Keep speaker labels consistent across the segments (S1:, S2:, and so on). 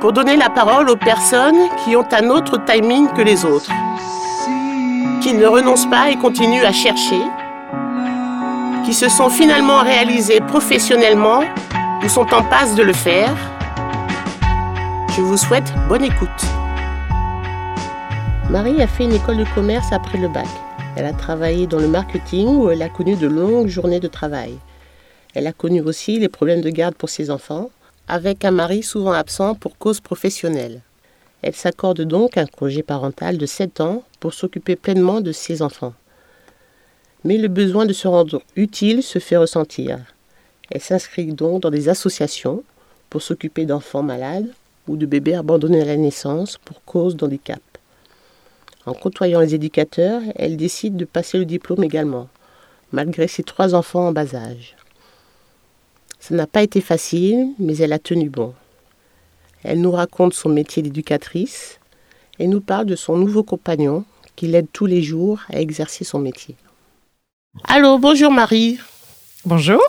S1: pour donner la parole aux personnes qui ont un autre timing que les autres, qui ne renoncent pas et continuent à chercher, qui se sont finalement réalisées professionnellement ou sont en passe de le faire. Je vous souhaite bonne écoute. Marie a fait une école de commerce après le bac. Elle a travaillé dans le marketing où elle a connu de longues journées de travail. Elle a connu aussi les problèmes de garde pour ses enfants, avec un mari souvent absent pour cause professionnelle. Elle s'accorde donc un congé parental de 7 ans pour s'occuper pleinement de ses enfants. Mais le besoin de se rendre utile se fait ressentir. Elle s'inscrit donc dans des associations pour s'occuper d'enfants malades ou de bébés abandonnés à la naissance pour cause d'handicap. En côtoyant les éducateurs, elle décide de passer le diplôme également, malgré ses trois enfants en bas âge. Ça n'a pas été facile, mais elle a tenu bon. Elle nous raconte son métier d'éducatrice et nous parle de son nouveau compagnon qui l'aide tous les jours à exercer son métier. Allô, bonjour Marie.
S2: Bonjour.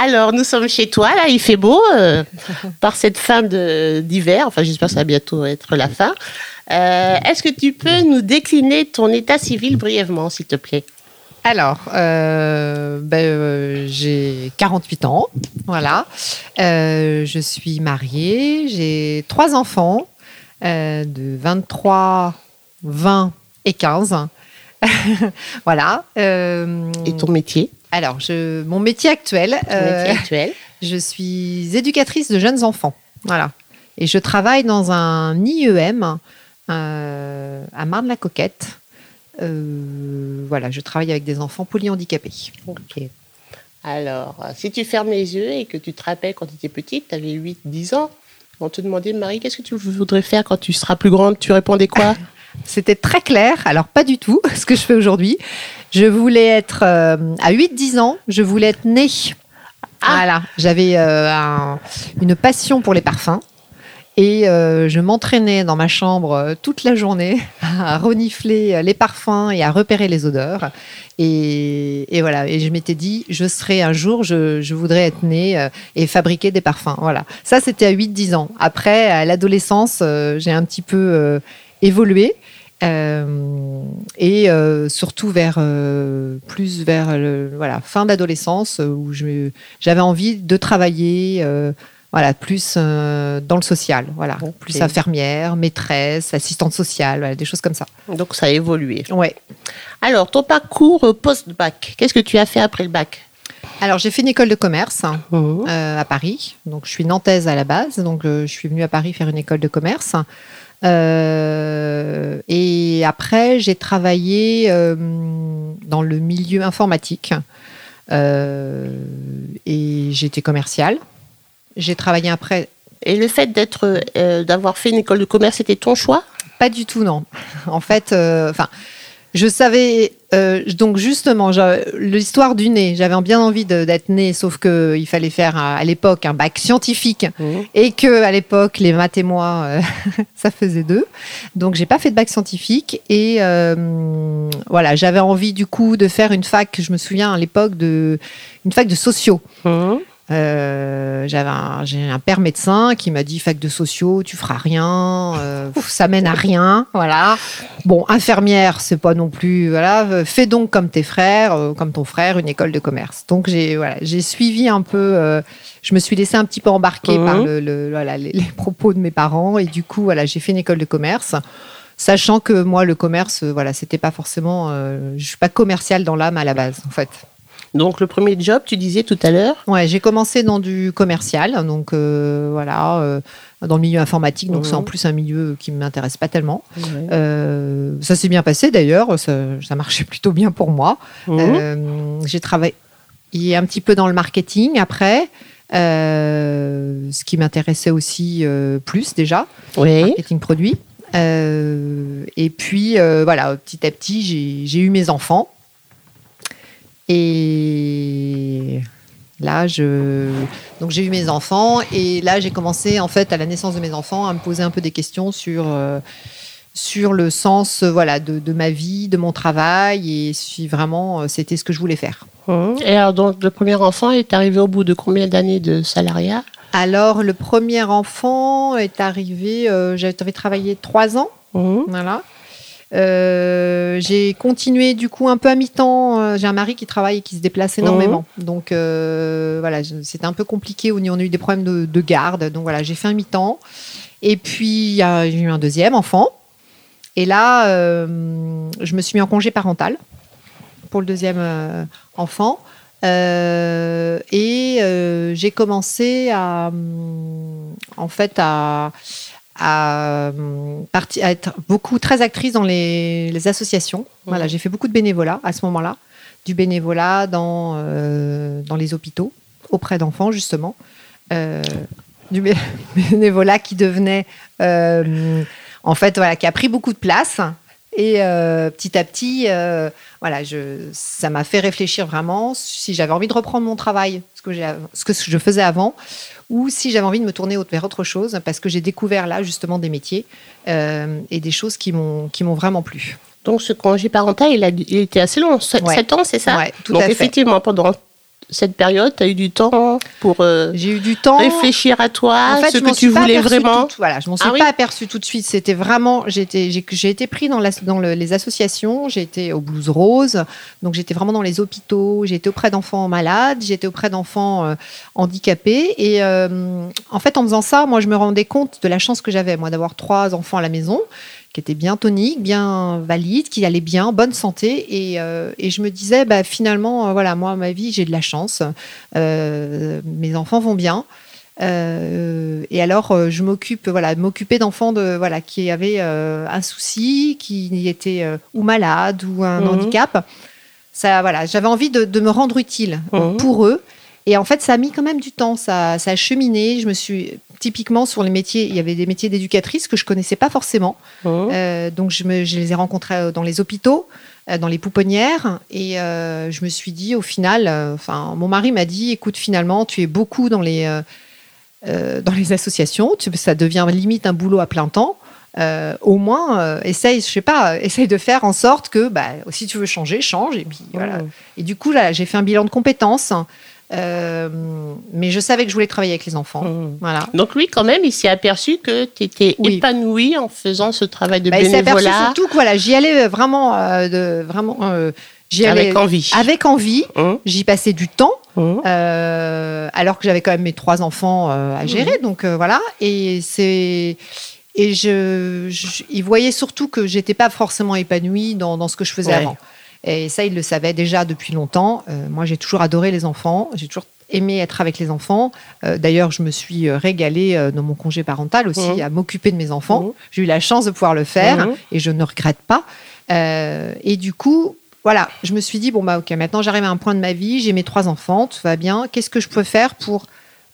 S1: Alors, nous sommes chez toi, là, il fait beau euh, par cette fin d'hiver. Enfin, j'espère que ça va bientôt être la fin. Euh, est-ce que tu peux nous décliner ton état civil brièvement, s'il te plaît?
S2: Alors, euh, ben, j'ai 48 ans, voilà. je suis mariée, j'ai trois enfants de 23, 20 et 15. voilà.
S1: et ton métier?
S2: Alors, je, mon métier actuel,
S1: euh, actuel.
S2: je suis éducatrice de jeunes enfants. Voilà. Et je travaille dans un IEM euh, à Marne-la-Coquette. Euh, voilà, je travaille avec des enfants polyhandicapés.
S1: Ok. Alors, si tu fermes les yeux et que tu te rappelles quand tu étais petite, tu avais 8-10 ans, on te demandait, Marie, qu'est-ce que tu voudrais faire quand tu seras plus grande? Tu répondais quoi?
S2: C'était très clair. Alors, pas du tout ce que je fais aujourd'hui. Je voulais être, euh, à 8-10 ans, je voulais être née. Ah. Voilà. J'avais euh, une passion pour les parfums. Et euh, je m'entraînais dans ma chambre toute la journée à renifler les parfums et à repérer les odeurs. Et, voilà. Et je m'étais dit, je serai un jour, je, je voudrais être née et fabriquer des parfums. Voilà. Ça, c'était à 8-10 ans. Après, à l'adolescence, j'ai un petit peu évolué. Euh, et euh, surtout vers euh, plus vers le, voilà fin d'adolescence où j'avais envie de travailler voilà plus dans le social voilà. Plus infirmière maîtresse assistante sociale des choses comme ça.
S1: Donc ça a évolué.
S2: Ouais.
S1: Alors ton parcours post bac qu'est-ce que tu as fait après le bac?
S2: Alors j'ai fait une école de commerce mmh. à Paris. Donc je suis nantaise à la base. Donc je suis venue à Paris faire une école de commerce. Euh, et après, j'ai travaillé euh, dans le milieu informatique euh, et j'étais commerciale. J'ai travaillé après.
S1: Et le fait d'être, d'avoir fait une école de commerce, c'était ton choix?
S2: Pas du tout, non. En fait, enfin je savais euh, donc justement l'histoire du nez. J'avais bien envie d'être née, sauf que il fallait faire à, l'époque un bac scientifique mmh. et que à l'époque les maths et moi euh, ça faisait deux. Donc j'ai pas fait de bac scientifique et euh, voilà j'avais envie du coup de faire une fac. Je me souviens à l'époque de une fac de sociaux. Mmh. Euh, j'avais un, j'ai un père médecin qui m'a dit fac de sociaux, tu feras rien, euh, ça mène à rien, voilà. Bon, infirmière, c'est pas non plus, voilà. Fais donc comme tes frères, euh, comme ton frère, une école de commerce. Donc j'ai, voilà, j'ai suivi un peu. je me suis laissée un petit peu embarquer par le, le- voilà, les, les propos de mes parents et du coup, voilà, j'ai fait une école de commerce. Sachant que moi, le commerce, voilà, c'était pas forcément. je suis pas commerciale dans l'âme à la base, en fait.
S1: Donc le premier job, tu disais tout à l'heure.
S2: Ouais, j'ai commencé dans du commercial, donc euh, voilà, euh, dans le milieu informatique, donc
S1: Mhm.
S2: c'est en plus un milieu qui ne m'intéresse pas tellement. Euh, ça s'est bien passé d'ailleurs, ça, ça marchait plutôt bien pour moi.
S1: Mhm.
S2: J'ai travaillé un petit peu dans le marketing après, ce qui m'intéressait aussi plus déjà,
S1: Oui.
S2: marketing produit. Et puis voilà, petit à petit, j'ai eu mes enfants. Et là, je donc j'ai eu mes enfants et là j'ai commencé en fait à la naissance de mes enfants à me poser un peu des questions sur euh, sur le sens euh, voilà de, de ma vie, de mon travail et si vraiment euh, c'était ce que je voulais faire.
S1: Mhm. Et alors donc le premier enfant est arrivé au bout de combien d'années de salariat?
S2: Alors le premier enfant est arrivé, euh, j'avais travaillé trois ans.
S1: Mhm.
S2: Voilà. Euh, j'ai continué du coup un peu à mi-temps. Euh, J'ai un mari qui travaille et qui se déplace énormément. Donc euh, voilà, c'était un peu compliqué. On on a eu des problèmes de, de garde. Donc voilà, j'ai fait un mi-temps. Et puis j'ai eu un deuxième enfant. Et là, je me suis mis en congé parental pour le deuxième enfant. Et j'ai commencé à, en fait, à, à, parti- à être beaucoup très actrice dans les, les associations. Voilà, j'ai fait beaucoup de bénévolat à ce moment-là, du bénévolat dans euh, dans les hôpitaux auprès d'enfants justement, Euh, du bé- bénévolat qui devenait euh, en fait voilà qui a pris beaucoup de place. Et euh, petit à petit, euh, voilà, je, ça m'a fait réfléchir vraiment si j'avais envie de reprendre mon travail, que, ce que je faisais avant, ou si j'avais envie de me tourner vers autre chose, parce que j'ai découvert là justement des métiers euh, et des choses qui m'ont, vraiment plu.
S1: Donc ce congé parental, il, a, il était assez long, 7
S2: Ouais.
S1: ans, c'est ça?
S2: Ouais, tout
S1: Donc
S2: à fait.
S1: effectivement, pendant cette période, tu as eu du temps pour euh,
S2: J'ai eu du temps.
S1: réfléchir à toi,
S2: En fait,
S1: ce que tu
S2: suis
S1: voulais vraiment.
S2: tout- voilà, je m'en suis
S1: Ah oui
S2: pas aperçue tout de suite. C'était vraiment, j'étais, j'ai, j'ai été pris dans, la- dans le- les associations. J'ai été au Blues Rose, donc j'étais vraiment dans les hôpitaux. J'étais auprès d'enfants malades, j'étais auprès d'enfants euh, handicapés. Et euh, en fait, en faisant ça, moi, je me rendais compte de la chance que j'avais, moi, d'avoir trois enfants à la maison qui étaient bien toniques, bien valides, qui allaient bien, bonne santé. Et, euh, et je me disais, bah, finalement, euh, voilà, moi, ma vie, j'ai de la chance. Euh, mes enfants vont bien. Euh, et alors, je m'occupe, voilà, m'occuper d'enfants de, voilà, qui avaient un souci, qui étaient ou malades ou un
S1: Mhm.
S2: handicap. Ça, voilà, j'avais envie de, de me rendre utile
S1: Mhm.
S2: pour eux. Et en fait, ça a mis quand même du temps. Ça, ça a cheminé. Je me suis typiquement sur les métiers. Il y avait des métiers d'éducatrice que je connaissais pas forcément.
S1: Mhm.
S2: Euh, donc je, me- je les ai rencontrés euh, dans les hôpitaux, euh, dans les pouponnières, et euh, je me suis dit au final, enfin mon mari m'a dit, écoute finalement tu es beaucoup dans les euh, dans les associations, tu- ça devient limite un boulot à plein temps. Euh, au moins, euh, essaye, je sais pas, essaye de faire en sorte que, bah, si tu veux changer, change. Et puis voilà.
S1: Mhm.
S2: Et du coup, là, j'ai fait un bilan de compétences, euh, mais je savais que je voulais travailler avec les enfants.
S1: Mhm.
S2: Voilà.
S1: Donc lui, quand même, il s'est aperçu que tu étais
S2: Oui.
S1: épanoui en faisant ce travail de
S2: Bah, il s'est aperçu
S1: bénévolat
S2: surtout que voilà, j'y allais vraiment, euh, de, vraiment, euh, j'y allais
S1: avec envie.
S2: avec envie.
S1: Mhm.
S2: J'y passais du temps, euh, alors que j'avais quand même mes trois enfants à gérer. Donc voilà, et c'est et je, je- il voyait surtout que j'étais pas forcément épanouie dans, dans ce que je faisais
S1: Ouais.
S2: avant. Et ça, il le savait déjà depuis longtemps. Euh, moi, j'ai toujours adoré les enfants. J'ai toujours aimé être avec les enfants. Euh, D'ailleurs, je me suis euh, régalée euh, dans mon congé parental aussi
S1: Mhm.
S2: à m'occuper de mes enfants.
S1: Mhm.
S2: J'ai eu la chance de pouvoir le faire
S1: Mhm.
S2: et je ne regrette pas. Et du coup, voilà, je me suis dit bon bah ok, maintenant j'arrive à un point de ma vie, j'ai mes trois enfants, tout va bien. Qu'est-ce que je peux faire pour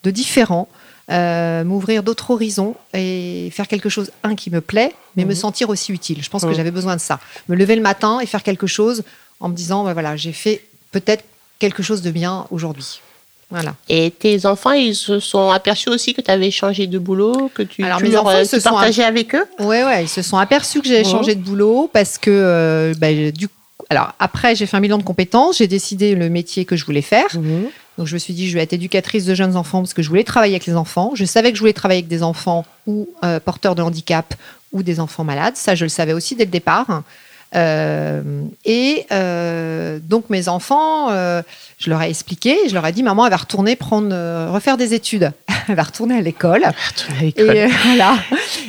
S2: de différent, euh, m'ouvrir d'autres horizons et faire quelque chose un qui me plaît, mais me sentir aussi utile? Je pense que j'avais besoin de ça, me lever le matin et faire quelque chose en me disant bah, voilà, j'ai fait peut-être quelque chose de bien aujourd'hui. Voilà.
S1: Et tes enfants, ils se sont aperçus aussi que tu avais changé de boulot, que tu,
S2: Alors,
S1: tu
S2: mes
S1: leur,
S2: enfants,
S1: euh,
S2: se sont
S1: avec eux?
S2: Ouais, ouais, ils se sont aperçus que j'avais
S1: Mhm.
S2: changé de boulot parce que, euh, bah, du alors après, j'ai fait un bilan de compétences, j'ai décidé le métier que je voulais faire.
S1: Mhm.
S2: Donc je me suis dit, je vais être éducatrice de jeunes enfants parce que je voulais travailler avec les enfants. Je savais que je voulais travailler avec des enfants ou euh, porteurs de handicap ou des enfants malades. Ça, je le savais aussi dès le départ. Euh, et euh, donc mes enfants, euh, je leur ai expliqué, je leur ai dit, maman, elle va retourner prendre, refaire des études. elle va retourner à l'école. Et, voilà.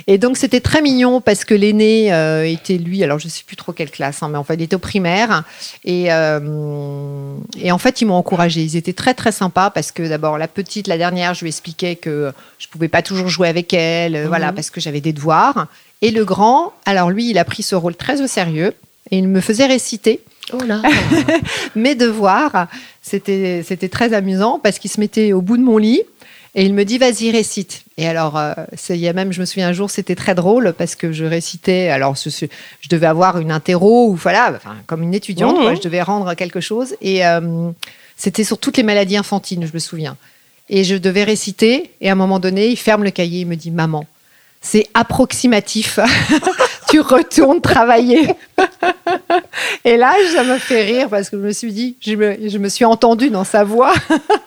S2: et donc c'était très mignon parce que l'aîné était lui, alors je sais plus trop quelle classe, hein, mais en fait il était au primaire. Et, et en fait ils m'ont encouragé. Ils étaient très très sympas parce que d'abord la petite, la dernière, je lui expliquais que je pouvais pas toujours jouer avec elle, voilà, parce que j'avais des devoirs. Et le grand, alors lui, il a pris ce rôle très au sérieux et il me faisait réciter
S1: Oh là
S2: mes devoirs. C'était c'était très amusant parce qu'il se mettait au bout de mon lit et il me dit vas-y récite. Et alors euh, il y a même je me souviens un jour c'était très drôle parce que je récitais alors je, devais avoir une interro ou voilà enfin, comme une étudiante quoi, je devais rendre quelque chose et euh, c'était sur toutes les maladies infantines je me souviens. Et je devais réciter et à un moment donné il ferme le cahier il me dit maman c'est approximatif. tu retournes travailler. Et là, ça me fait rire parce que je me suis dit, je me, je me suis entendue dans sa voix.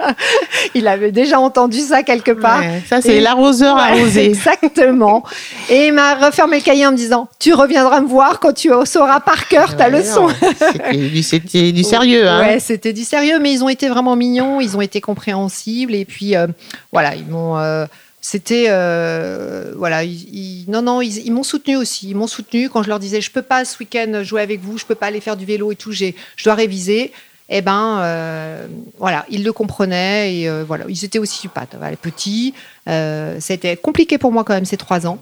S2: Il avait déjà entendu ça quelque part.
S1: Ouais, Ça, c'est l'arroseur
S2: Ouais,
S1: arrosé.
S2: Exactement. Et il m'a refermé le cahier en me disant, tu reviendras me voir quand tu sauras par cœur ta
S1: Ouais,
S2: leçon.
S1: non, C'était du, c'était du sérieux. Hein.
S2: Ouais, c'était du sérieux, mais ils ont été vraiment mignons, ils ont été compréhensibles et puis euh, voilà, ils m'ont. euh, c'était euh, voilà, ils, ils- non non, ils, ils m'ont soutenu aussi. Ils m'ont soutenu quand je leur disais je peux pas ce week-end jouer avec vous, je peux pas aller faire du vélo et tout, j'ai, je dois réviser. Eh ben euh, voilà, ils le comprenaient et euh, voilà, ils étaient aussi pas les petits. C'était compliqué pour moi quand même ces trois ans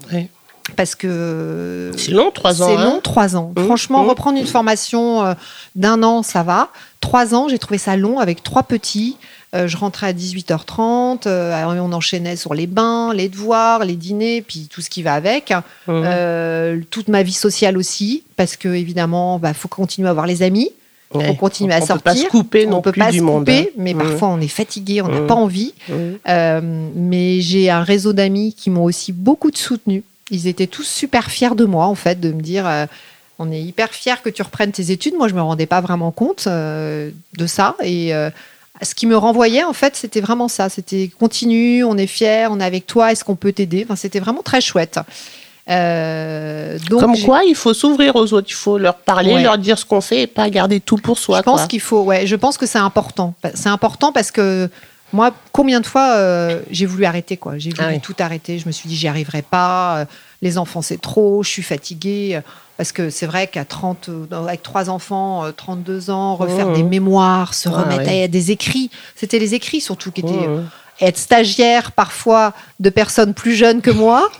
S2: parce que
S1: C'est long, trois ans.
S2: c'est
S1: hein.
S2: long, trois ans.
S1: Mmh,
S2: Franchement,
S1: mmh.
S2: reprendre une formation d'un an, ça va. Trois ans, j'ai trouvé ça long avec trois petits. Euh, je rentrais à 18h30, euh, on enchaînait sur les bains, les devoirs, les dîners, puis tout ce qui va avec.
S1: Mmh.
S2: Euh, toute ma vie sociale aussi, parce que évidemment, bah, faut continuer à voir les amis,
S1: Ouais.
S2: faut continuer à
S1: on peut
S2: sortir.
S1: pas se couper
S2: on
S1: non
S2: peut
S1: plus
S2: pas
S1: du
S2: se
S1: monde.
S2: couper,
S1: hein.
S2: mais
S1: Mmh.
S2: parfois on est fatigué, on n'a
S1: Mmh.
S2: pas envie. Mais j'ai un réseau d'amis qui m'ont aussi beaucoup de soutenu. Ils étaient tous super fiers de moi, en fait, de me dire on est hyper fiers que tu reprennes tes études. Moi, je me rendais pas vraiment compte de ça. Et ce qui me renvoyait, en fait, c'était vraiment ça. C'était continue, on est fiers, on est avec toi, est-ce qu'on peut t'aider? Enfin, C'était vraiment très chouette. Euh, donc,
S1: Comme quoi, il faut s'ouvrir aux autres. Il faut leur parler,
S2: Ouais.
S1: leur dire ce qu'on fait et pas garder tout pour soi.
S2: je pense qu'il faut, ouais, je pense que c'est important. C'est important parce que moi, combien de fois euh, j'ai voulu arrêter, quoi. J'ai voulu
S1: Ah oui.
S2: tout arrêter. Je me suis dit, j'y arriverai pas. Euh, les enfants, c'est trop. Je suis fatiguée. euh, Parce que c'est vrai qu'à 30, euh, avec trois enfants, euh, 32 ans, refaire des mémoires, se
S1: Ah
S2: remettre
S1: ouais.
S2: à des écrits. C'était les écrits surtout qui étaient. Être stagiaire parfois de personnes plus jeunes que moi.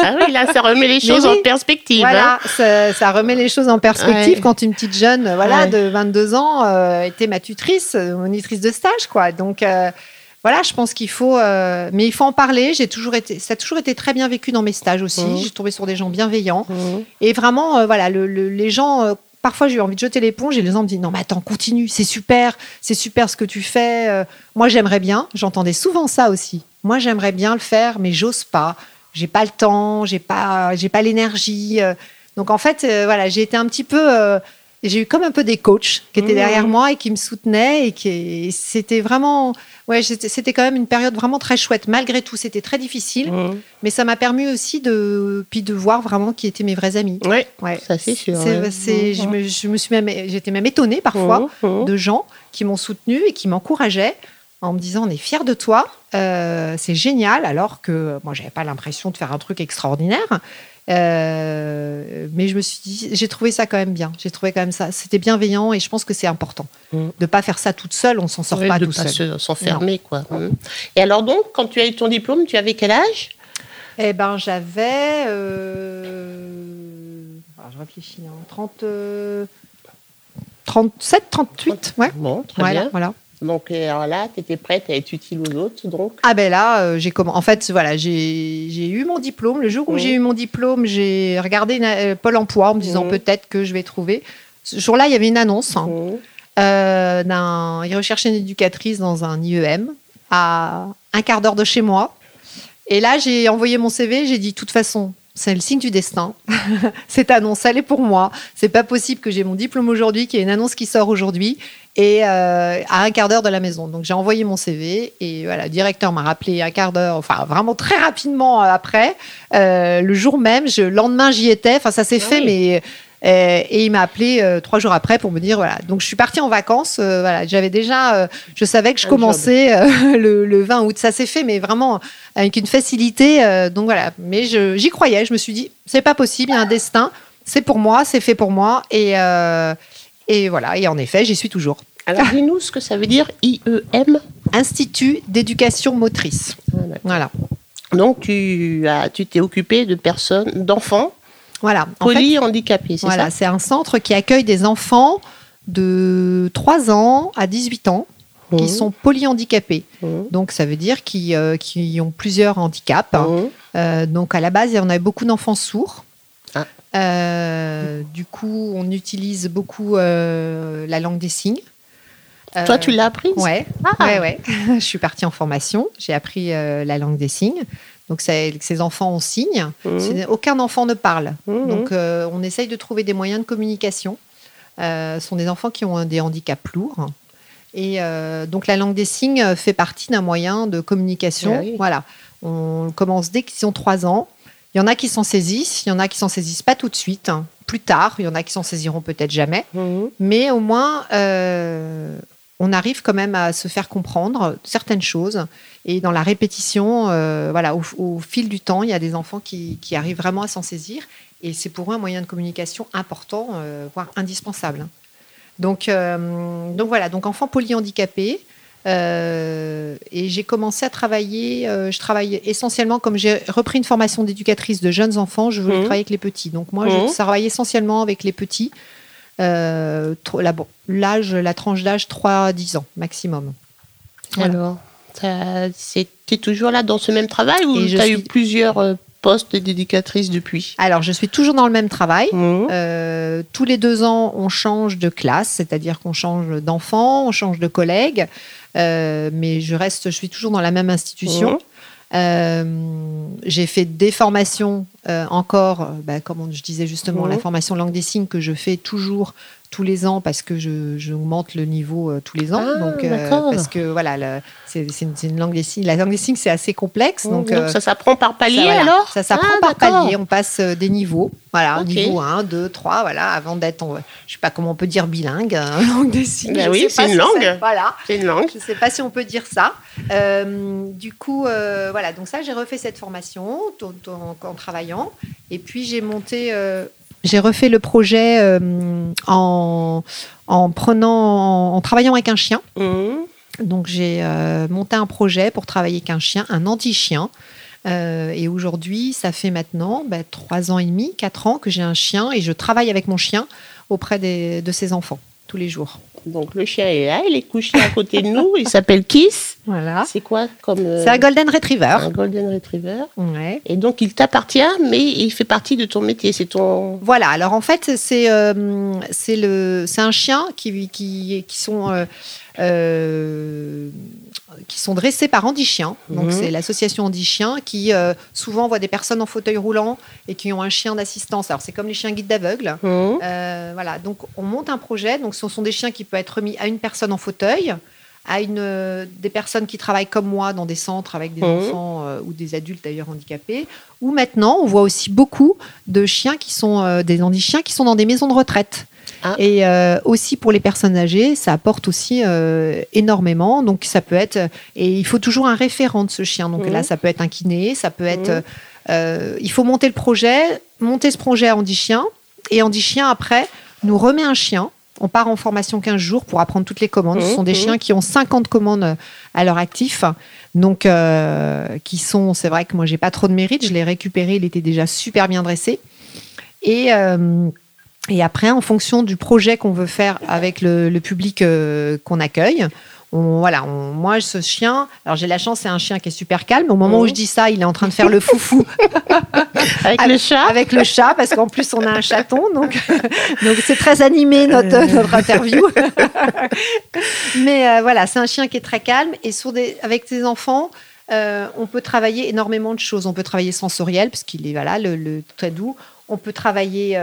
S1: Ah oui, là, ça remet les choses
S2: oui.
S1: en perspective. hein.
S2: Voilà, ça, ça remet les choses en perspective
S1: Ouais.
S2: quand une petite jeune, euh, voilà,
S1: Ouais.
S2: de 22 ans, euh, était ma tutrice, euh, monitrice de stage, quoi. Donc euh, voilà, je pense qu'il faut, euh, mais il faut en parler. J'ai toujours été, ça a toujours été très bien vécu dans mes stages aussi.
S1: Mhm.
S2: J'ai tombé sur des gens bienveillants
S1: Mmh.
S2: et vraiment, euh, voilà, le- le- les gens. euh, Parfois, j'ai eu envie de jeter l'éponge et les gens me disent Non, mais attends, continue, c'est super, c'est super ce que tu fais. Moi, j'aimerais bien. J'entendais souvent ça aussi. Moi, j'aimerais bien le faire, mais j'ose pas. J'ai pas le temps, j'ai pas, j'ai pas l'énergie. Donc, en fait, voilà, j'ai été un petit peu. J'ai eu comme un peu des coachs qui étaient
S1: Mmh.
S2: derrière moi et qui me soutenaient et qui c'était vraiment. Ouais, c'était quand même une période vraiment très chouette. Malgré tout, c'était très difficile,
S1: Mmh.
S2: mais ça m'a permis aussi de, puis de voir vraiment qui étaient mes vrais amis.
S1: Ouais.
S2: Ouais.
S1: Ça, c'est sûr,
S2: C'est-
S1: ouais.
S2: c'est- je, me, je me suis même, j'étais même étonnée parfois
S1: Mmh.
S2: De gens qui m'ont soutenue et qui m'encourageaient en me disant on est fiers de toi, euh, c'est génial, alors que moi j'avais pas l'impression de faire un truc extraordinaire. Euh, mais je me suis dit, j'ai trouvé ça quand même bien. J'ai trouvé quand même ça. C'était bienveillant et je pense que c'est important
S1: Mm.
S2: de pas faire ça toute seule. On s'en sort
S1: Ouais,
S2: pas
S1: de
S2: tout
S1: pas
S2: seul.
S1: se- s'enfermer, quoi. Mmh. Et alors, donc, quand tu as eu ton diplôme, tu avais quel âge?
S2: Eh ben, j'avais. euh, alors, je réfléchis. hein, 30, euh, 37, 38. Ouais.
S1: Bon, très
S2: Voilà,
S1: bien.
S2: voilà.
S1: Donc, euh, alors là, tu étais prête à être utile aux autres, donc.
S2: Ah ben là, euh, j'ai comment En fait, voilà, j'ai j'ai eu mon diplôme. Le jour où j'ai eu mon diplôme, j'ai regardé une, euh, Pôle Emploi en me disant peut-être que je vais trouver. Ce jour-là, il y avait une annonce. hein,
S1: Mmh.
S2: euh, d'un, il recherchait une éducatrice dans un IEM à un quart d'heure de chez moi. Et là, j'ai envoyé mon CV. J'ai dit, de toute façon, c'est le signe du destin. Cette annonce, elle est pour moi. C'est pas possible que j'ai mon diplôme aujourd'hui, qu'il y ait une annonce qui sort aujourd'hui et euh, à un quart d'heure de la maison. Donc j'ai envoyé mon CV et voilà, le directeur m'a rappelé un quart d'heure, enfin vraiment très rapidement euh, après, euh, le jour même, je, le lendemain j'y étais. Enfin ça s'est
S1: Ah
S2: fait, mais et il m'a appelé euh, trois jours après pour me dire voilà. Donc je suis partie en vacances. euh, voilà, j'avais déjà, euh, je savais que je commençais euh, le, le 20 août. Ça s'est fait, mais vraiment avec une facilité. euh, donc voilà. Mais j'y croyais. Je me suis dit c'est pas possible. Il y a un destin. C'est pour moi. C'est fait pour moi. Et euh, et voilà. Et en effet, j'y suis toujours.
S1: Alors, dis-nous ce que ça veut dire IEM.
S2: Institut d'éducation motrice. Voilà.
S1: Donc, tu as, tu t'es occupé de personnes, d'enfants
S2: Voilà.
S1: Polyhandicapés, c'est
S2: voilà,
S1: ça
S2: c'est un centre qui accueille des enfants de 3 ans à 18 ans qui
S1: Mhm.
S2: sont polyhandicapés.
S1: Mhm.
S2: Donc ça veut dire qu'ils euh, ont plusieurs handicaps.
S1: Mhm.
S2: Euh, donc à la base, il y en avait beaucoup d'enfants sourds.
S1: Ah.
S2: Euh, du coup, on utilise beaucoup la langue des signes.
S1: Toi, tu l'as apprise?
S2: Ouais,
S1: Ah.
S2: ouais, ouais. je suis partie en formation. J'ai appris la langue des signes. Donc, ces enfants ont signe. C'est- Aucun enfant ne parle.
S1: Mhm.
S2: Donc, euh, on essaye de trouver des moyens de communication. Euh, ce sont des enfants qui ont des handicaps lourds. Et euh, donc, la langue des signes fait partie d'un moyen de communication.
S1: Ah oui.
S2: Voilà. On commence dès qu'ils ont 3 ans. Il y en a qui s'en saisissent, il y en a qui s'en saisissent pas tout de suite, hein. plus tard, il y en a qui s'en saisiront peut-être jamais
S1: Mhm.
S2: mais au moins on arrive quand même à se faire comprendre certaines choses et dans la répétition euh, voilà au, au fil du temps il y a des enfants qui, qui arrivent vraiment à s'en saisir et c'est pour eux un moyen de communication important euh, voire indispensable donc euh, donc voilà donc enfant polyhandicapé euh, et j'ai commencé à travailler. je travaille essentiellement, comme j'ai repris une formation d'éducatrice de jeunes enfants, je voulais
S1: Mhm.
S2: travailler avec les petits. Donc moi, je travaille essentiellement avec les petits. Euh, bon, l'âge, la tranche d'âge 3-10 ans maximum. Voilà.
S1: Alors, t'es toujours là dans ce même travail ou tu as
S2: suis-
S1: eu plusieurs euh, postes d'éducatrice depuis?
S2: Alors, je suis toujours dans le même travail.
S1: Mhm.
S2: Euh, tous les deux ans, on change de classe, c'est-à-dire qu'on change d'enfant, on change de collègue, mais je reste, je suis toujours dans la même institution.
S1: Mhm.
S2: Euh, j'ai fait des formations euh, encore, euh, bah, comme je disais justement, la formation langue des signes que je fais toujours tous les ans parce que je, j'augmente le niveau euh, tous les ans.
S1: Ah,
S2: donc, euh,
S1: d'accord.
S2: parce que voilà, c'est, une, langue des signes. La langue des signes, c'est assez complexe. Donc,
S1: Donc,
S2: euh,
S1: ça s'apprend par palier
S2: ça, voilà,
S1: alors
S2: Ça s'apprend
S1: Ah,
S2: par palier. On passe des niveaux. Voilà,
S1: Ok.
S2: niveau 1, 2, 3, voilà, avant d'être, je sais pas comment on peut dire bilingue, hein, langue des signes.
S1: Ben
S2: je
S1: oui, c'est une
S2: si
S1: langue.
S2: Voilà.
S1: C'est une langue.
S2: Je ne sais pas si on peut dire ça. Du coup, voilà, donc ça, j'ai refait cette formation en, en travaillant. Et puis, j'ai monté, j'ai refait le projet euh, en, en prenant, en travaillant avec un chien.
S1: Mhm.
S2: Donc, j'ai euh, monté un projet pour travailler avec un chien, un anti-chien. Euh, et aujourd'hui, ça fait maintenant bah, trois ans et demi, quatre ans que j'ai un chien et je travaille avec mon chien auprès des- de ses enfants tous les jours.
S1: Donc le chien est là, il est couché à côté de nous, il s'appelle Kiss.
S2: Voilà.
S1: C'est quoi comme euh,
S2: C'est un golden retriever.
S1: un golden retriever
S2: Ouais.
S1: Et donc il t'appartient, mais il fait partie de ton métier. C'est ton.
S2: Voilà, alors en fait, c'est euh, c'est le c'est un chien qui, qui, qui sont euh, qui sont dressés par Andy Chien. Donc
S1: Mhm.
S2: c'est l'association Andy Chien qui euh, souvent voit des personnes en fauteuil roulant et qui ont un chien d'assistance. Alors c'est comme les chiens guides d'aveugles.
S1: Mhm.
S2: Euh, voilà, donc on monte un projet. Donc ce sont des chiens qui peuvent être remis à une personne en fauteuil, à une, euh, des personnes qui travaillent comme moi dans des centres avec des
S1: Mhm.
S2: enfants ou des adultes d'ailleurs handicapés. Ou maintenant, on voit aussi beaucoup de chiens qui sont des handichiens qui sont dans des maisons de retraite.
S1: Ah.
S2: Et euh, aussi pour les personnes âgées, ça apporte aussi euh, énormément. Donc ça peut être et il faut toujours un référent de ce chien. Donc
S1: Mhm.
S2: là, ça peut être un kiné, ça peut être.
S1: Mhm.
S2: euh, il faut monter le projet, monter ce projet à Andy Chien, et Andy Chien après nous remet un chien. On part en formation 15 jours pour apprendre toutes les commandes. Ce sont des
S1: Mhm.
S2: chiens qui ont 50 commandes euh, à leur actif. Donc, euh, qui sont, c'est vrai que moi, j'ai pas trop de mérite. Je l'ai récupéré, il était déjà super bien dressé. Et, euh, et après, en fonction du projet qu'on veut faire avec le, le public euh, qu'on accueille, on, voilà, on, moi, ce chien, alors j'ai la chance, c'est un chien qui est super calme. Au moment où
S1: Mhm.
S2: je dis ça, il est en train de faire le foufou
S1: Avec le chat.
S2: avec le chat, parce qu'en plus, on a un chaton. Donc, donc c'est très animé, notre, notre interview. Mais euh, voilà, c'est un chien qui est très calme. Et sur des, avec ses enfants, on peut travailler énormément de choses. On peut travailler sensoriel, puisqu'il est voilà, le, très doux. On peut travailler.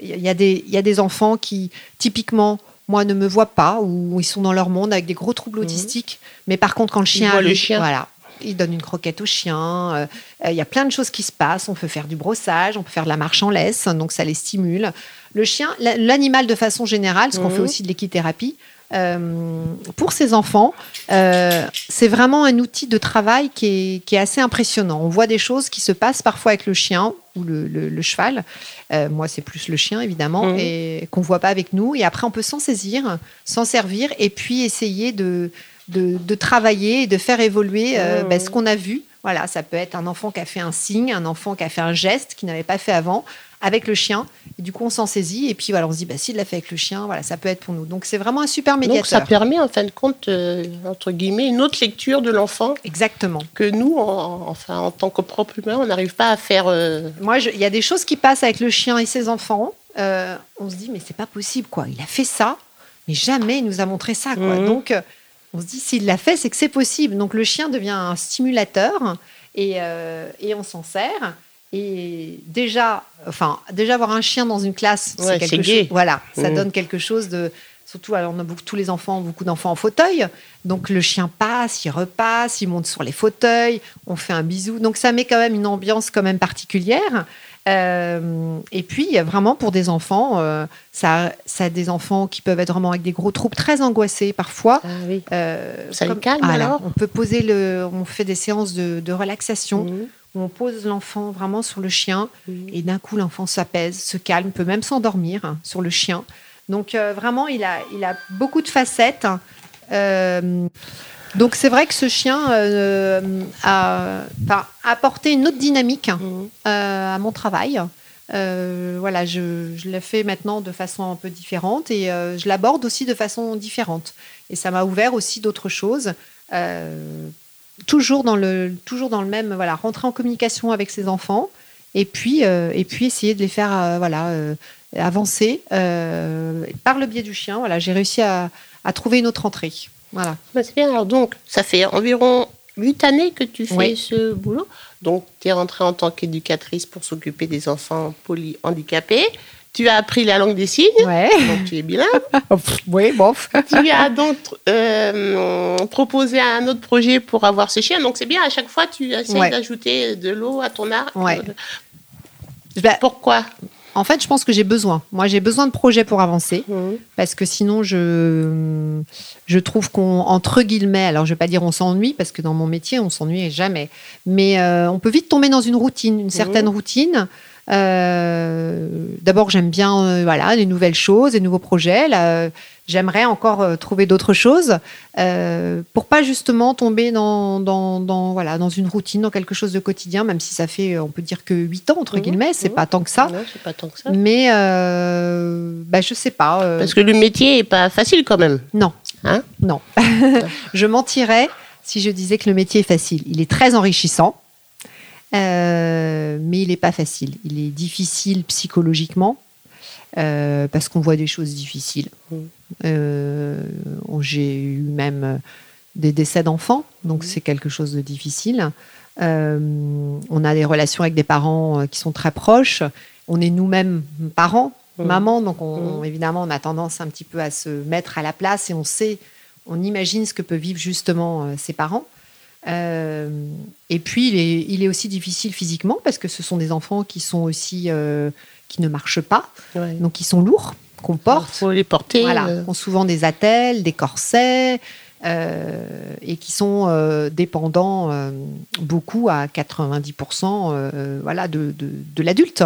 S2: Il y, a des, y a des enfants qui, typiquement, moi, ne me voient pas ou ils sont dans leur monde avec des gros troubles mhm. autistiques. Mais par contre, quand le chien,
S1: le chien.
S2: voilà, il donne une croquette au chien. Euh, il y a plein de choses qui se passent. On peut faire du brossage, on peut faire de la marche en laisse, donc ça les stimule. Le chien, l'animal de façon générale, parce qu'on mhm. fait aussi de l'équithérapie, euh, pour ces enfants, euh, c'est vraiment un outil de travail qui est, assez impressionnant. On voit des choses qui se passent parfois avec le chien ou le, cheval. moi, c'est plus le chien, évidemment, mhm. et qu'on ne voit pas avec nous. Et après, on peut s'en saisir, s'en servir, et puis essayer de, de, travailler et de faire évoluer euh, mmh. ben, ce qu'on a vu. Voilà, ça peut être un enfant qui a fait un signe, un enfant qui a fait un geste qu'il n'avait pas fait avant avec le chien. Et du coup, on s'en saisit. Et puis, voilà, on se dit, bah, s'il l'a fait avec le chien, voilà, ça peut être pour nous. Donc, c'est vraiment un super médiateur. Donc,
S1: ça permet, en fin de compte, euh, entre guillemets, une autre lecture de l'enfant.
S2: Exactement.
S1: Que nous, en, enfin, en tant que propre humain, on n'arrive pas à faire. Euh,
S2: Moi, il y a des choses qui passent avec le chien et ses enfants. on se dit, mais c'est pas possible, quoi. Il a fait ça, mais jamais il nous a montré ça, quoi. Mmh. Donc, on se dit, s'il l'a fait, c'est que c'est possible. Donc le chien devient un stimulateur et, euh, et on s'en sert. Et déjà, enfin, déjà avoir un chien dans une classe, c'est quelque chose. Voilà, ça mmh. donne quelque chose de. Surtout, alors on a beaucoup, tous les enfants, beaucoup d'enfants en fauteuil. Donc le chien passe, il repasse, il monte sur les fauteuils, on fait un bisou. Donc ça met quand même une ambiance quand même particulière. Euh, et puis, vraiment pour des enfants, euh, ça, ça a des enfants qui peuvent être vraiment avec des gros troubles très angoissés parfois.
S1: Ah euh, ça les calme alors,
S2: On peut poser le, on fait des séances de, relaxation. Mmh. Où on pose l'enfant vraiment sur le chien et d'un coup l'enfant s'apaise, se calme, peut même s'endormir hein, sur le chien. Donc vraiment, il a, il a beaucoup de facettes. Donc c'est vrai que ce chien euh, a, apporté une autre dynamique euh, à mon travail. Euh, voilà, je, je l'ai fait maintenant de façon un peu différente et je l'aborde aussi de façon différente. Et ça m'a ouvert aussi d'autres choses. Toujours dans le toujours dans le même voilà rentrer en communication avec ses enfants et puis et puis essayer de les faire voilà avancer par le biais du chien. Voilà, j'ai réussi à, à trouver une autre entrée. Voilà.
S1: Bah, c'est bien. Alors, donc, ça fait environ huit années que tu fais ce boulot. Donc, tu es rentrée en tant qu'éducatrice pour s'occuper des enfants polyhandicapés. Tu as appris la langue des signes,
S2: ouais.
S1: donc tu es bilingue.
S2: oui, bof.
S1: tu as donc euh, proposé un autre projet pour avoir ce chien. Donc c'est bien, à chaque fois, tu essaies d'ajouter de l'eau à ton art.
S2: Ouais.
S1: Ben, Pourquoi?
S2: en fait, je pense que j'ai besoin. Moi, j'ai besoin de projets pour avancer. Mmh. Parce que sinon, je, je trouve qu'on, entre guillemets, alors je ne vais pas dire on s'ennuie, parce que dans mon métier, on s'ennuie jamais. Mais euh, on peut vite tomber dans une routine, une certaine mmh. routine. Euh, d'abord, j'aime bien euh, voilà, les nouvelles choses, les nouveaux projets. j'aimerais encore trouver d'autres choses euh, pour pas justement tomber dans, dans, voilà, dans une routine, dans quelque chose de quotidien, même si ça fait, on peut dire que 8 ans, entre mmh. guillemets, c'est mmh. pas tant que ça.
S1: c'est pas tant que ça.
S2: Mais bah, je sais pas.
S1: Parce que le métier est pas facile quand même.
S2: Non.
S1: Hein?
S2: Non. je mentirais si je disais que le métier est facile. Il est très enrichissant. Euh, mais il n'est pas facile. Il est difficile psychologiquement euh, parce qu'on voit des choses difficiles. Mm. Euh, j'ai eu même des décès d'enfants, donc mm. c'est quelque chose de difficile. on a des relations avec des parents qui sont très proches. On est nous-mêmes parents, mm. maman, donc évidemment on a tendance un petit peu à se mettre à la place et on sait, on imagine ce que peuvent vivre justement ses parents. Euh, et puis, il est, aussi difficile physiquement parce que ce sont des enfants qui sont aussi euh, qui ne marchent pas, donc qui sont lourds, qu'on porte. Il
S1: faut les porter.
S2: Voilà, euh. ont souvent des attelles, des corsets. et qui sont dépendants beaucoup à 90% voilà, de, de l'adulte.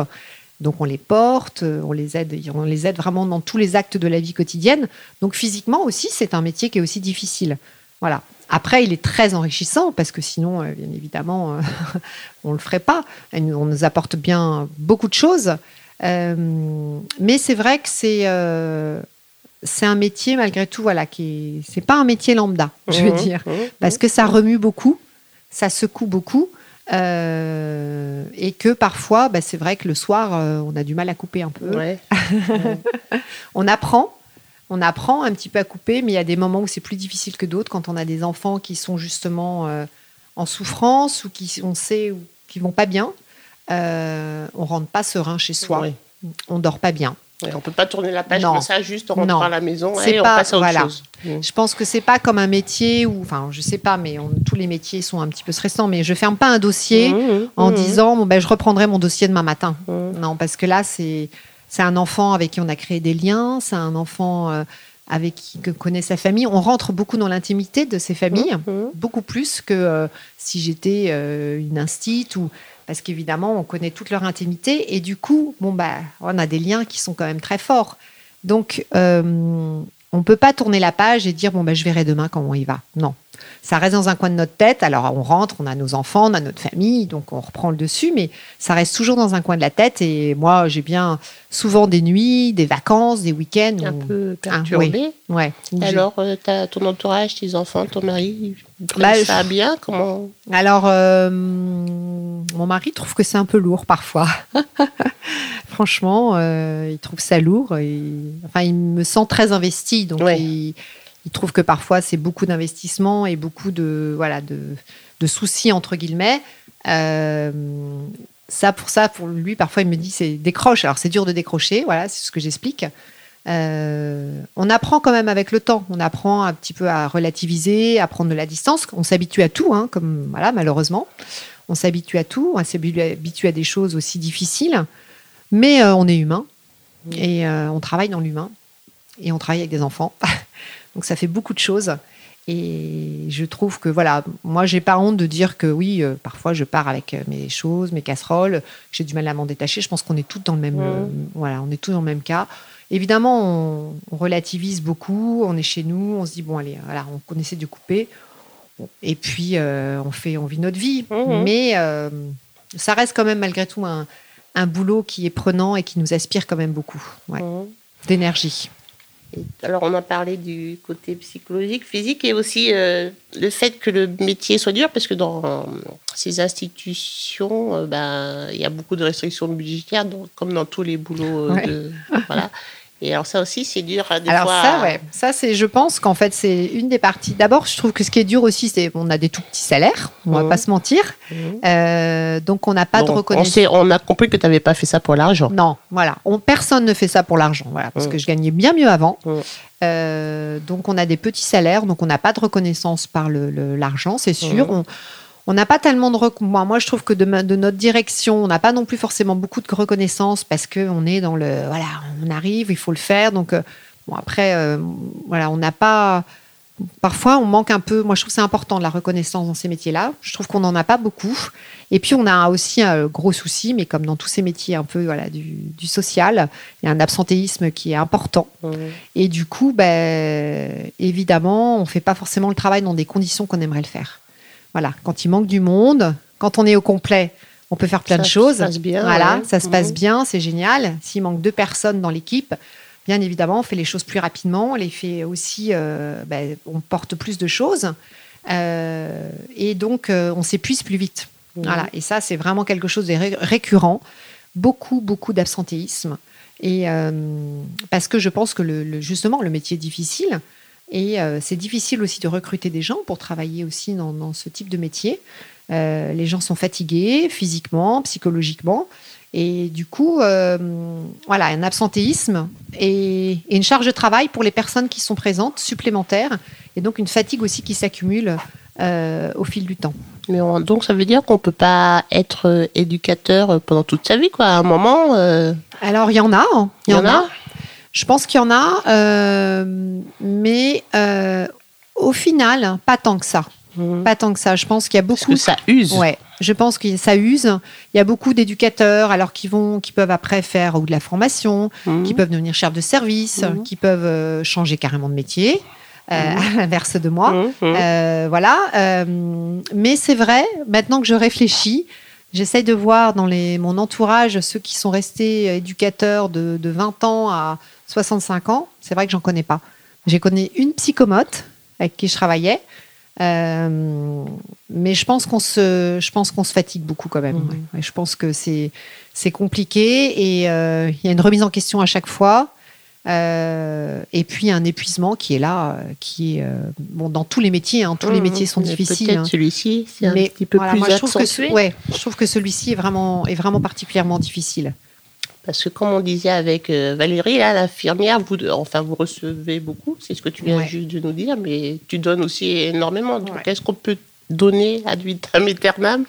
S2: Donc on les porte, on les aide, on les aide vraiment dans tous les actes de la vie quotidienne. Donc physiquement aussi, c'est un métier qui est aussi difficile. Voilà. Après, il est très enrichissant parce que sinon, euh, bien évidemment, euh, on ne le ferait pas. On nous apporte bien beaucoup de choses. Euh, mais c'est vrai que c'est c'est un métier malgré tout voilà qui c'est pas un métier lambda je veux mmh, dire mmh, parce mmh. que ça remue beaucoup ça secoue beaucoup et que parfois bah, c'est vrai que le soir on a du mal à couper un peu on apprend on apprend un petit peu à couper, mais il y a des moments où c'est plus difficile que d'autres quand on a des enfants qui sont justement euh, en souffrance ou qui on sait ou qui vont pas bien, euh, on rentre pas serein chez soi.
S1: Oui.
S2: On dort pas bien.
S1: Ouais, on peut pas tourner la page
S2: Non.
S1: comme ça, juste on rentre
S2: Non.
S1: à la maison et on
S2: pas-
S1: passe à autre
S2: voilà.
S1: chose. Mm.
S2: Je pense que c'est pas comme un métier où, enfin, je sais pas, mais on- tous les métiers sont un petit peu stressants. Mais je ferme pas un dossier
S1: Mhm,
S2: en
S1: mhm,
S2: disant bon ben je reprendrai mon dossier demain matin. Non, parce que là c'est c'est un enfant avec qui on a créé des liens, c'est un enfant euh, avec qui que connaît sa famille. On rentre beaucoup dans l'intimité de ces familles,
S1: Mhm.
S2: beaucoup plus que euh, si j'étais euh, une instite ou parce qu'évidemment on connaît toute leur intimité et du coup bon bah on a des liens qui sont quand même très forts. Donc euh, on peut pas tourner la page et dire bon bah je verrai demain comment il va. Non. Ça reste dans un coin de notre tête. Alors on rentre, on a nos enfants, on a notre famille, donc on reprend le dessus, mais ça reste toujours dans un coin de la tête. Et moi, j'ai bien souvent des nuits, des vacances, des week-ends.
S1: Un
S2: où-
S1: peu
S2: Ah,
S1: perturbé.
S2: Ouais. où j'ai-
S1: Alors, euh, t'as ton entourage, tes enfants, ton mari,
S2: Bah,
S1: ça
S2: je-
S1: bien? Comment?
S2: Alors, euh, mon mari trouve que c'est un peu lourd parfois. Franchement, euh, il trouve ça lourd. Et, enfin, il me sent très investi, donc
S1: Ouais.
S2: il, il trouve que parfois c'est beaucoup d'investissement et beaucoup de voilà de, de soucis entre guillemets. Euh, ça pour ça, pour lui, parfois il me dit c'est décroche. Alors c'est dur de décrocher, voilà, c'est ce que j'explique. Euh, on apprend quand même avec le temps. On apprend un petit peu à relativiser, à prendre de la distance. On s'habitue à tout, hein, comme voilà, malheureusement. On s'habitue à tout. On s'habitue à des choses aussi difficiles. Mais euh, on est humain et euh, on travaille dans l'humain et on travaille avec des enfants. Donc ça fait beaucoup de choses. Et je trouve que voilà, moi j'ai pas honte de dire que oui, euh, parfois je pars avec mes choses, mes casseroles, j'ai du mal à m'en détacher. Je pense qu'on est tous dans le même, voilà, on est tous dans le même cas. Évidemment, on, on relativise beaucoup. On est chez nous, on se dit bon allez, voilà, on, on essaie de couper. Et puis on fait, on vit notre vie.
S1: Mhm.
S2: Mais ça reste quand même malgré tout un, un boulot qui est prenant et qui nous aspire quand même beaucoup ouais,
S1: Mhm.
S2: d'énergie.
S1: Alors, on a parlé du côté psychologique, physique, et aussi euh, le fait que le métier soit dur, parce que dans ces institutions, euh, ben, il y a beaucoup de restrictions budgétaires, donc, comme dans tous les boulots. euh,
S2: Ouais.
S1: de- voilà. Et alors, ça aussi, c'est dur à des
S2: Alors
S1: fois.
S2: ça, ouais, ça c'est, je pense qu'en fait c'est une des parties. D'abord, je trouve que ce qui est dur aussi, c'est on a des tout petits salaires, on va
S1: Mhm.
S2: pas se mentir,
S1: Mhm.
S2: Euh, donc on n'a pas de
S1: on,
S2: reconnaissance.
S1: on a compris que tu n'avais pas fait ça pour l'argent.
S2: Non, voilà. On, personne ne fait ça pour l'argent, voilà, parce
S1: Mm.
S2: que je gagnais bien mieux avant. Euh, donc on a des petits salaires, donc on n'a pas de reconnaissance par le- l'argent, c'est sûr. On on n'a pas tellement de rec- moi, moi je trouve que de, ma- de notre direction, on n'a pas non plus forcément beaucoup de reconnaissance parce que on est dans le voilà, on arrive, il faut le faire. Donc euh, bon après euh, voilà, on n'a pas Parfois, on manque un peu. Moi, je trouve que c'est important de la reconnaissance dans ces métiers-là. Je trouve qu'on n'en a pas beaucoup. Et puis, on a aussi un gros souci, mais comme dans tous ces métiers un peu voilà, du, du social, il y a un absentéisme qui est important.
S1: Mhm.
S2: Et du coup, ben, évidemment, on ne fait pas forcément le travail dans des conditions qu'on aimerait le faire. Voilà, quand il manque du monde, quand on est au complet, on peut faire plein
S1: Ça
S2: de choses.
S1: se passe bien,
S2: voilà,
S1: ouais.
S2: ça se passe bien, c'est génial. S'il manque deux personnes dans l'équipe, bien évidemment, on fait les choses plus rapidement, on les fait aussi, euh, ben, on porte plus de choses. Euh, et donc, euh, on s'épuise plus vite. Voilà, et ça, c'est vraiment quelque chose de ré- récurrent. Beaucoup, beaucoup d'absentéisme. Et parce que je pense que le, le- justement, le métier est difficile. Et euh, c'est difficile aussi de recruter des gens pour travailler aussi dans, dans ce type de métier. Euh, les gens sont fatigués physiquement, psychologiquement. Et du coup, euh, voilà, un absentéisme et, et une charge de travail pour les personnes qui sont présentes supplémentaire. Et donc une fatigue aussi qui s'accumule au fil du temps.
S1: Mais on- donc, ça veut dire qu'on ne peut pas être éducateur pendant toute sa vie, quoi. À un moment,
S2: Alors, il y en a. hein.
S1: il y en a.
S2: Je pense qu'il y en a, euh, mais euh, au final, pas tant que ça.
S1: Mhm.
S2: Pas tant que ça. Je pense qu'il y a
S1: Parce
S2: beaucoup.
S1: que ça use.
S2: Ouais, je pense que ça use. Il y a beaucoup d'éducateurs, alors qui vont, qui peuvent après faire ou de la formation,
S1: Mhm.
S2: qui peuvent devenir chefs de service,
S1: Mhm.
S2: qui peuvent euh, changer carrément de métier, euh, à l'inverse de moi. Voilà. mais c'est vrai, maintenant que je réfléchis, j'essaye de voir dans les, mon entourage ceux qui sont restés éducateurs de, de 20 ans à 65 ans. C'est vrai que j'en connais pas. J'ai connu une psychomote avec qui je travaillais. euh, mais je pense qu'on se, je pense qu'on se fatigue beaucoup quand même. Ouais. Je pense que c'est, c'est compliqué et euh, il y a une remise en question à chaque fois. Euh, et puis un épuisement qui est là, qui est bon dans tous les métiers. Hein, tous les
S1: Mmh,
S2: métiers sont difficiles.
S1: Peut-être
S2: hein.
S1: celui-ci, c'est un
S2: Mais
S1: petit peu
S2: voilà,
S1: plus
S2: moi, je trouve que, ouais, je trouve que celui-ci est vraiment, est vraiment particulièrement difficile.
S1: Parce que comme on disait avec euh, Valérie, là, l'infirmière, vous, enfin, vous recevez beaucoup, c'est ce que tu viens
S2: Ouais.
S1: juste de nous dire, mais tu donnes aussi énormément. Donc,
S2: Ouais.
S1: est-ce qu'on peut donner ad vitam aeternam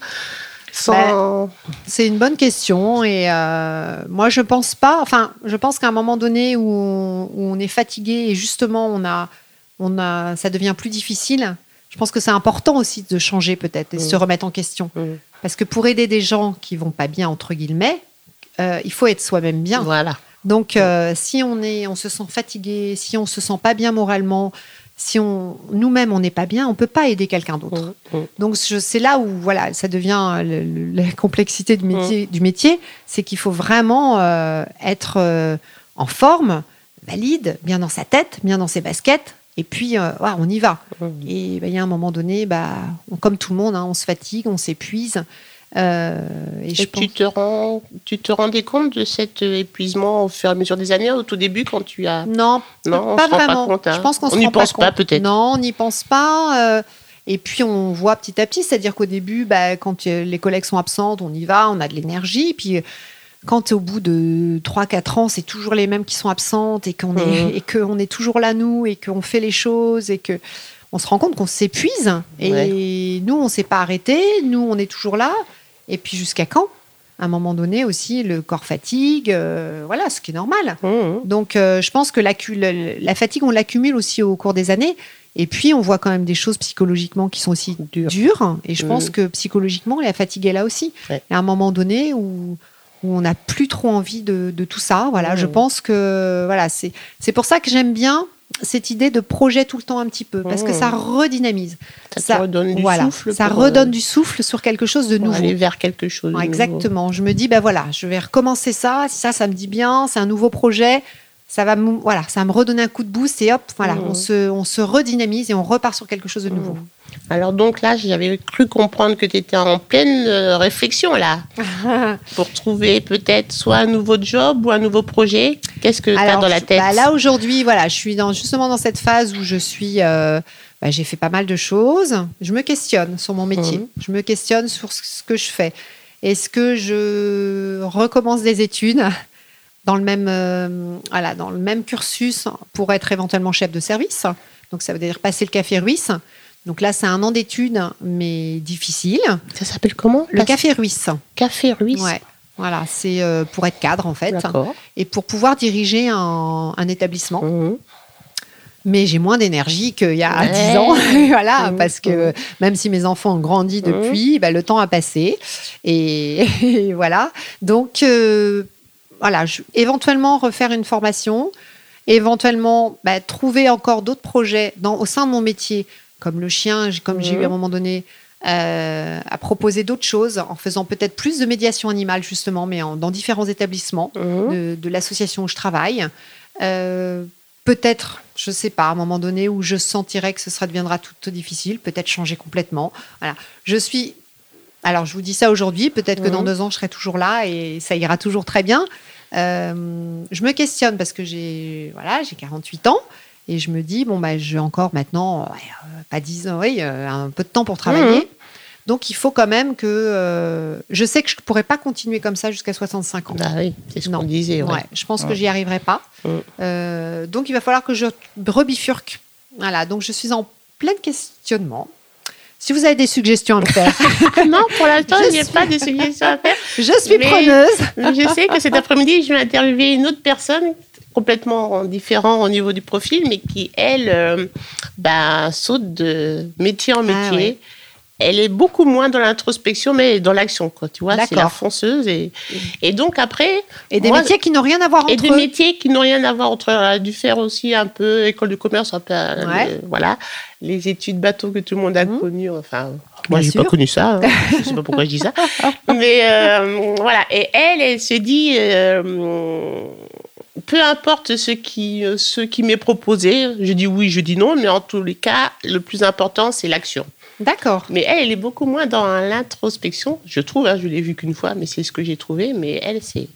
S1: sans...
S2: C'est une bonne question et euh, moi je pense pas. Enfin, je pense qu'à un moment donné où on, où on est fatigué et justement on a, on a, ça devient plus difficile. Je pense que c'est important aussi de changer peut-être et de
S1: Mm.
S2: se remettre en question.
S1: Mm.
S2: Parce que pour aider des gens qui vont pas bien entre guillemets, euh, il faut être soi-même bien.
S1: Voilà.
S2: Donc, euh, si on est, on se sent fatigué, si on se sent pas bien moralement, si on nous-mêmes on n'est pas bien, on peut pas aider quelqu'un d'autre.
S1: Mm, mm.
S2: Donc, c'est là où voilà, ça devient le- le- la complexité du métier. Du métier, c'est qu'il faut vraiment euh, être en forme, valide, bien dans sa tête, bien dans ses baskets. Et puis, euh, on y va.
S1: Mm.
S2: Et bah, il y a un moment donné, bah, on- comme tout le monde, hein, on se fatigue, on s'épuise. Euh, et je
S1: Et
S2: pense
S1: tu, te rends, tu te rendais compte de cet épuisement au fur et à mesure des années, au tout début, quand tu as...
S2: Non,
S1: Non, on
S2: pas
S1: rend
S2: vraiment.
S1: compte, hein.
S2: Je pense qu'on
S1: n'y
S2: rend
S1: pense pas, peut-être.
S2: Non, on n'y pense pas. euh, et puis on voit petit à petit, c'est-à-dire qu'au début, bah, quand euh, les collègues sont absentes, on y va, on a de l'énergie. Puis quand au bout de 3-4 ans, c'est toujours les mêmes qui sont absentes et qu'on est, et qu'on est toujours là, nous, et qu'on fait les choses et que on se rend compte qu'on s'épuise. Et nous, on s'est pas arrêté. Nous, on est toujours là. Et puis jusqu'à quand? À un moment donné aussi, le corps fatigue. euh, voilà, ce qui est normal.
S1: Mm,
S2: Donc, euh, je pense que la, fatigue, on l'accumule aussi au cours des années. Et puis, on voit quand même des choses psychologiquement qui sont aussi
S1: Dur.
S2: dures. Et je
S1: Mhm.
S2: pense que psychologiquement, la fatigue est là aussi.
S1: Ouais.
S2: A un moment donné où, où on n'a plus trop envie de, de tout ça. Voilà, je pense que voilà, c'est pour ça que j'aime bien cette idée de projet tout le temps un petit peu, parce que
S1: Mhm.
S2: ça redynamise.
S1: Ça, redonne du
S2: voilà,
S1: souffle.
S2: ça
S1: euh,
S2: redonne du souffle sur quelque chose de
S1: pour
S2: nouveau.
S1: aller vers quelque chose de nouveau.
S2: Exactement. Je me dis, ben voilà, je vais recommencer ça. Si ça, ça me dit bien, c'est un nouveau projet. Ça va, me, voilà, ça va me redonner un coup de boost et hop, voilà,
S1: Mhm.
S2: on, se, on se redynamise et on repart sur quelque chose de nouveau.
S1: Alors donc là, j'avais cru comprendre que tu étais en pleine euh, réflexion là, pour trouver peut-être soit un nouveau job ou un nouveau projet. Qu'est-ce que tu as dans la
S2: je-
S1: tête?
S2: bah là aujourd'hui, voilà, je suis dans, justement dans cette phase où je suis. euh, bah, j'ai fait pas mal de choses. Je me questionne sur mon métier.
S1: Mhm.
S2: Je me questionne sur ce que je fais. Est-ce que je recommence des études? Dans le même, euh, voilà, dans le même cursus pour être éventuellement chef de service Donc ça veut dire passer le café Ruisse. Donc là, c'est un an d'études, mais difficile.
S1: Ça s'appelle comment?
S2: Le café Ruisse.
S1: Café Ruisse.
S2: Ouais. Voilà, c'est euh, pour être cadre en fait
S1: D'accord.
S2: et pour pouvoir diriger un, un établissement.
S1: Mhm.
S2: Mais j'ai moins d'énergie qu'il y a
S1: Ouais.
S2: 10 ans, voilà,
S1: Mhm.
S2: parce que même si mes enfants ont grandi depuis, bah, le temps a passé. Et, et voilà. Donc, euh, voilà, je- éventuellement refaire une formation, éventuellement bah, trouver encore d'autres projets dans, au sein de mon métier, comme le chien, comme j'ai eu à un moment donné, euh, à proposer d'autres choses, en faisant peut-être plus de médiation animale, justement, mais en- dans différents établissements de, de l'association où je travaille. Euh, peut-être, je ne sais pas, à un moment donné où je sentirais que ce sera deviendra tout, tout difficile, peut-être changer complètement. Voilà. Je suis. Alors, je vous dis ça aujourd'hui, peut-être que dans
S1: Mhm.
S2: deux ans, je serai toujours là et ça ira toujours très bien. Euh, je me questionne parce que j'ai voilà, j'ai 48 ans et je me dis, bon, bah, j'ai encore maintenant, ouais, euh, pas 10 ans, oui, euh, un peu de temps pour travailler.
S1: Mhm.
S2: Donc, il faut quand même que. euh, je sais que je ne pourrais pas continuer comme ça jusqu'à 65 ans.
S1: Ah oui, c'est ce qu'on disait. ouais.
S2: Ouais, je pense que j'y arriverai pas. Euh, donc il va falloir que je rebifurque. Voilà, donc je suis en plein questionnement. Si vous avez des suggestions à me faire,
S1: non, pour l'instant,
S2: Je
S1: il n'y a
S2: suis-
S1: pas de suggestions à faire.
S2: je suis
S1: Mais-
S2: preneuse.
S1: Je sais que cet après-midi, je vais interviewer une autre personne complètement différente au niveau du profil, mais qui, elle, euh, bah, saute de métier en métier.
S2: Ah ouais.
S1: Elle est beaucoup moins dans l'introspection, mais dans l'action, quoi. Tu vois, c'est la fonceuse. Et, et donc, après,
S2: Et des
S1: Moi,
S2: métiers qui n'ont rien à voir
S1: et
S2: entre
S1: des
S2: eux.
S1: métiers qui n'ont rien à voir entre eux. Elle a dû faire aussi un peu école de commerce, un peu, euh,
S2: Ouais.
S1: voilà, les études bateau que tout le monde a
S2: Mhm.
S1: connues. Enfin, moi, j'ai pas connu ça. hein. je sais pas pourquoi je dis ça. Mais euh, voilà. Et elle, elle se dit, euh, peu importe ce qui, ce qui m'est proposé, je dis oui, je dis non, mais en tous les cas, le plus important, c'est l'action.
S2: D'accord.
S1: Mais elle, elle est beaucoup moins dans l'introspection, je trouve. Hein, je l'ai vue qu'une fois, mais c'est ce que j'ai trouvé. Mais elle, c'est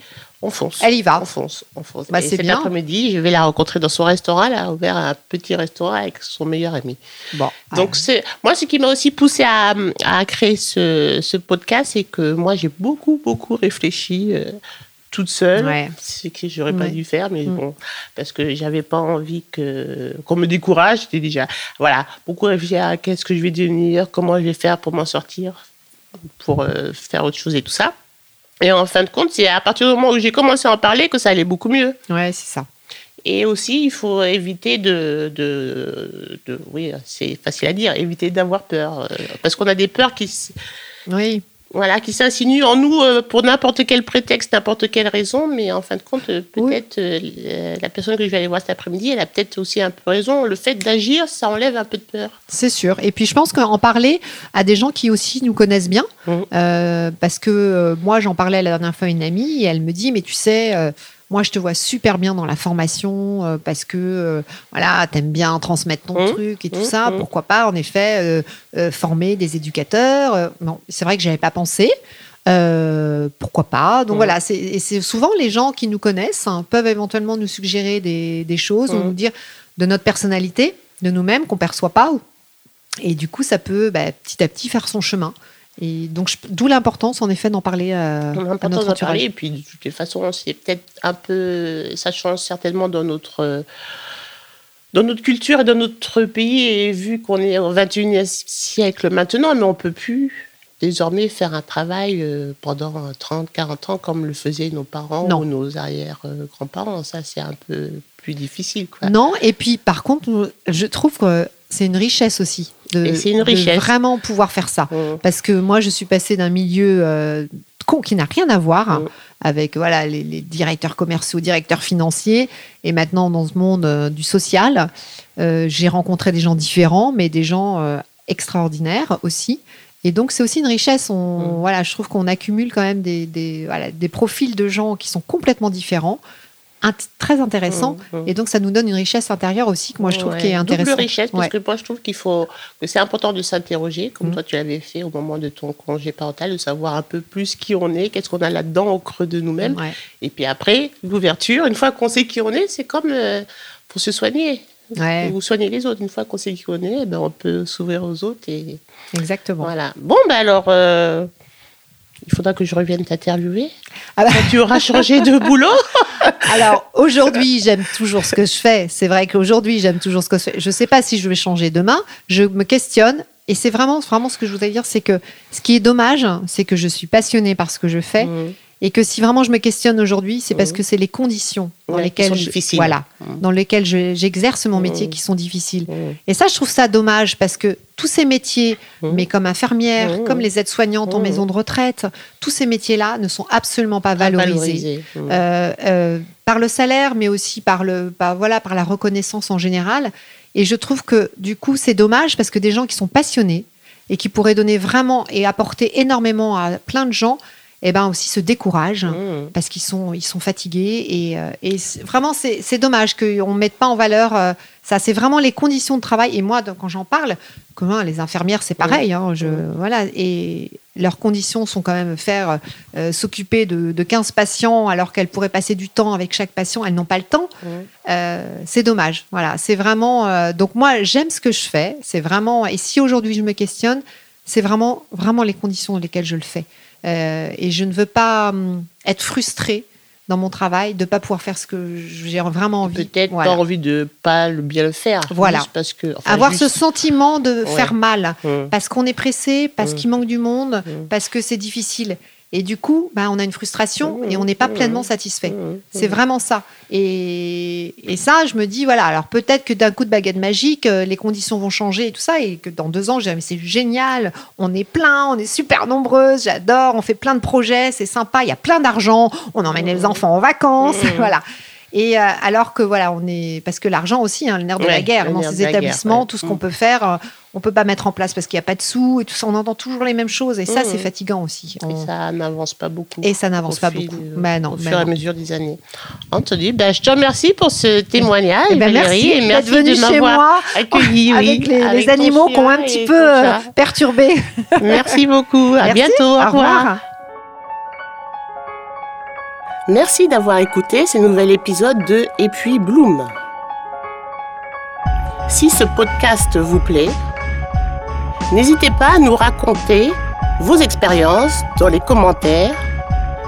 S1: on fonce.
S2: Elle y va.
S1: On fonce, on fonce.
S2: Bah, c'est bien.
S1: après-midi, je vais la rencontrer dans son restaurant. Elle a ouvert un petit restaurant avec son meilleur ami.
S2: Bon.
S1: Donc, c'est moi, ce qui m'a aussi poussé à, à créer ce, ce podcast, c'est que moi, j'ai beaucoup, beaucoup réfléchi euh, toute seule.
S2: Ouais.
S1: Ce que j'aurais pas dû faire, mais
S2: Mm.
S1: bon, parce que j'avais pas envie que qu'on me décourage. J'étais déjà, voilà, beaucoup réfléchi à qu'est-ce que je vais devenir, comment je vais faire pour m'en sortir, pour euh, faire autre chose et tout ça. Et en fin de compte, c'est à partir du moment où j'ai commencé à en parler que ça allait beaucoup mieux.
S2: ouais, c'est ça.
S1: Et aussi, il faut éviter de, de, de- oui, c'est facile à dire, éviter d'avoir peur, euh, parce qu'on a des peurs qui,
S2: Oui.
S1: Voilà, qui s'insinuent en nous euh, pour n'importe quel prétexte, n'importe quelle raison, mais en fin de compte, euh, peut-être euh, la- personne que je vais aller voir cet après-midi, elle a peut-être aussi un peu raison. Le fait d'agir, ça enlève un peu de peur.
S2: C'est sûr. Et puis je pense qu'en parler à des gens qui aussi nous connaissent bien, euh, parce que moi j'en parlais la dernière fois à une amie et elle me dit mais tu sais. Moi, je te vois super bien dans la formation euh, parce que euh, voilà, t'aimes bien transmettre ton
S1: Mhm.
S2: truc et tout
S1: Mhm.
S2: ça.
S1: Mhm.
S2: Pourquoi pas, en effet, euh, euh, former des éducateurs. Non, c'est vrai que j'avais pas pensé. Euh, pourquoi pas Donc voilà, c'est souvent les gens qui nous connaissent hein, peuvent éventuellement nous suggérer des, des choses ou nous dire de notre personnalité, de nous-mêmes qu'on perçoit pas. Et du coup, ça peut bah, petit à petit faire son chemin. Et donc, d'où l'importance, en effet, d'en parler euh,
S1: On a
S2: à notre entourage.
S1: parler. Et puis, de toute façon, c'est peut-être un peu. Ça change certainement dans notre. euh, Dans notre culture et dans notre pays, et vu qu'on est au 21e siècle maintenant, mais on peut plus désormais faire un travail euh, pendant 30, 40 ans comme le faisaient nos parents
S2: Non.
S1: ou nos arrière-grands-parents. Ça, c'est un peu plus difficile. Quoi.
S2: Non, et puis par contre, je trouve que c'est une richesse aussi de, vraiment pouvoir faire ça.
S1: Mm.
S2: Parce que moi, je suis passée d'un milieu euh, con- qui n'a rien à voir
S1: Mm.
S2: avec voilà les, les directeurs commerciaux, directeurs financiers, et maintenant dans ce monde euh, du social, euh, j'ai rencontré des gens différents, mais des gens euh, extraordinaires aussi. Et donc c'est aussi une richesse. On,
S1: Mm.
S2: voilà, je trouve qu'on accumule quand même des, des, voilà, des profils de gens qui sont complètement différents, très intéressants.
S1: Mm, mm.
S2: Et donc ça nous donne une richesse intérieure aussi que moi je trouve
S1: Ouais,
S2: qui est intéressante.
S1: Double richesse, parce
S2: Ouais.
S1: que moi je trouve qu'il faut que c'est important de s'interroger, comme
S2: Mm.
S1: toi tu l'avais fait au moment de ton congé parental, de savoir un peu plus qui on est, qu'est-ce qu'on a là-dedans au creux de nous-mêmes.
S2: Ouais.
S1: Et puis après, l'ouverture, une fois qu'on sait qui on est, c'est comme euh, pour se soigner.
S2: Ouais,
S1: Ou soigner les autres. Une fois qu'on sait qui on est, eh ben, on peut s'ouvrir aux autres. Et
S2: exactement.
S1: voilà. Bon, ben alors, euh, il faudra que je revienne t'interviewer.
S2: Ah bah-
S1: Quand tu auras changé de boulot.
S2: Alors aujourd'hui, j'aime toujours ce que je fais. C'est vrai qu'aujourd'hui, j'aime toujours ce que je fais. Je ne sais pas si je vais changer demain. Je me questionne. Et c'est vraiment, vraiment ce que je voudrais dire, c'est que ce qui est dommage, c'est que je suis passionnée par ce que je fais.
S1: Mm.
S2: Et que si vraiment je me questionne aujourd'hui, c'est parce
S1: Mhm.
S2: que c'est les conditions dans
S1: Ouais,
S2: lesquelles je- voilà,
S1: Mhm.
S2: dans lesquelles je- j'exerce mon métier
S1: Mhm.
S2: qui sont difficiles. Et ça, je trouve ça dommage parce que tous ces métiers, mais comme infirmière, comme les aides-soignantes en maison de retraite, tous ces métiers-là ne sont absolument pas valorisés.
S1: valorisé.
S2: Euh, euh, par le salaire, mais aussi par, le, par, voilà, par la reconnaissance en général. Et je trouve que du coup, c'est dommage parce que des gens qui sont passionnés et qui pourraient donner vraiment et apporter énormément à plein de gens, eh ben aussi se découragent
S1: Mm.
S2: parce qu'ils sont, ils sont fatigués. Et, euh, et vraiment, c'est c'est dommage qu'on ne mette pas en valeur euh, ça. C'est vraiment les conditions de travail. Et moi, donc, quand j'en parle, comment les infirmières, c'est pareil. hein, je, voilà, et leurs conditions sont quand même faire euh, s'occuper de, de 15 patients alors qu'elles pourraient passer du temps avec chaque patient. Elles n'ont pas le temps. C'est dommage. Voilà, c'est vraiment. donc moi, j'aime ce que je fais. C'est vraiment. Et si aujourd'hui je me questionne, c'est vraiment, vraiment les conditions dans lesquelles je le fais. Euh, et je ne veux pas hum, être frustrée dans mon travail, de pas pouvoir faire ce que j'ai vraiment envie.
S1: Peut-être
S2: Voilà.
S1: pas envie de pas le bien le faire.
S2: Voilà.
S1: Juste parce que. enfin,
S2: Avoir
S1: juste-
S2: ce sentiment de
S1: Ouais.
S2: faire mal parce qu'on est pressé, parce qu'il manque du monde, parce que c'est difficile. Et du coup, bah, on a une frustration
S1: Mm.
S2: et on n'est pas
S1: Mm.
S2: pleinement satisfait.
S1: Mm.
S2: C'est vraiment ça. Et, et ça, je me dis, voilà, alors peut-être que d'un coup de baguette magique, euh, les conditions vont changer et tout ça, et que dans deux ans, je dirais, mais c'est génial, on est plein, on est super nombreuses, j'adore, on fait plein de projets, c'est sympa, il y a plein d'argent, on emmène les enfants en vacances, voilà. Et euh, alors que voilà, on est parce que l'argent aussi, hein, le nerf de la guerre dans ces
S1: guerre,
S2: établissements,
S1: ouais.
S2: tout ce
S1: Mm.
S2: qu'on peut faire, euh, on peut pas mettre en place parce qu'il n'y a pas de sous et tout ça. On entend toujours les mêmes choses et ça,
S1: Mhm.
S2: c'est fatigant aussi.
S1: Et ça n'avance pas beaucoup.
S2: Et ça n'avance pas beaucoup. Bah non,
S1: au
S2: bah
S1: fur et à mesure des années. Entendu. Ben, je te remercie pour ce témoignage,
S2: Eh ben,
S1: Valérie,
S2: merci
S1: et
S2: d'être
S1: merci de
S2: chez
S1: m'avoir
S2: moi
S1: accueilli. oui,
S2: avec les,
S1: avec
S2: animaux qui ont un petit
S1: et
S2: peu euh, perturbé.
S1: Merci beaucoup. À
S2: Merci.
S1: bientôt. Au
S2: Au
S1: revoir.
S2: revoir.
S1: Merci d'avoir écouté ce nouvel épisode de Et puis Bloom. Si ce podcast vous plaît, n'hésitez pas à nous raconter vos expériences dans les commentaires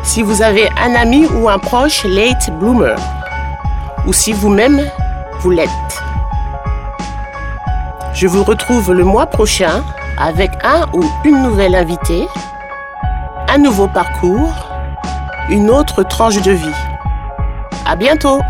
S1: si vous avez un ami ou un proche late bloomer ou si vous-même vous l'êtes. Je vous retrouve le mois prochain avec un ou une nouvelle invitée, un nouveau parcours, une autre tranche de vie. À bientôt!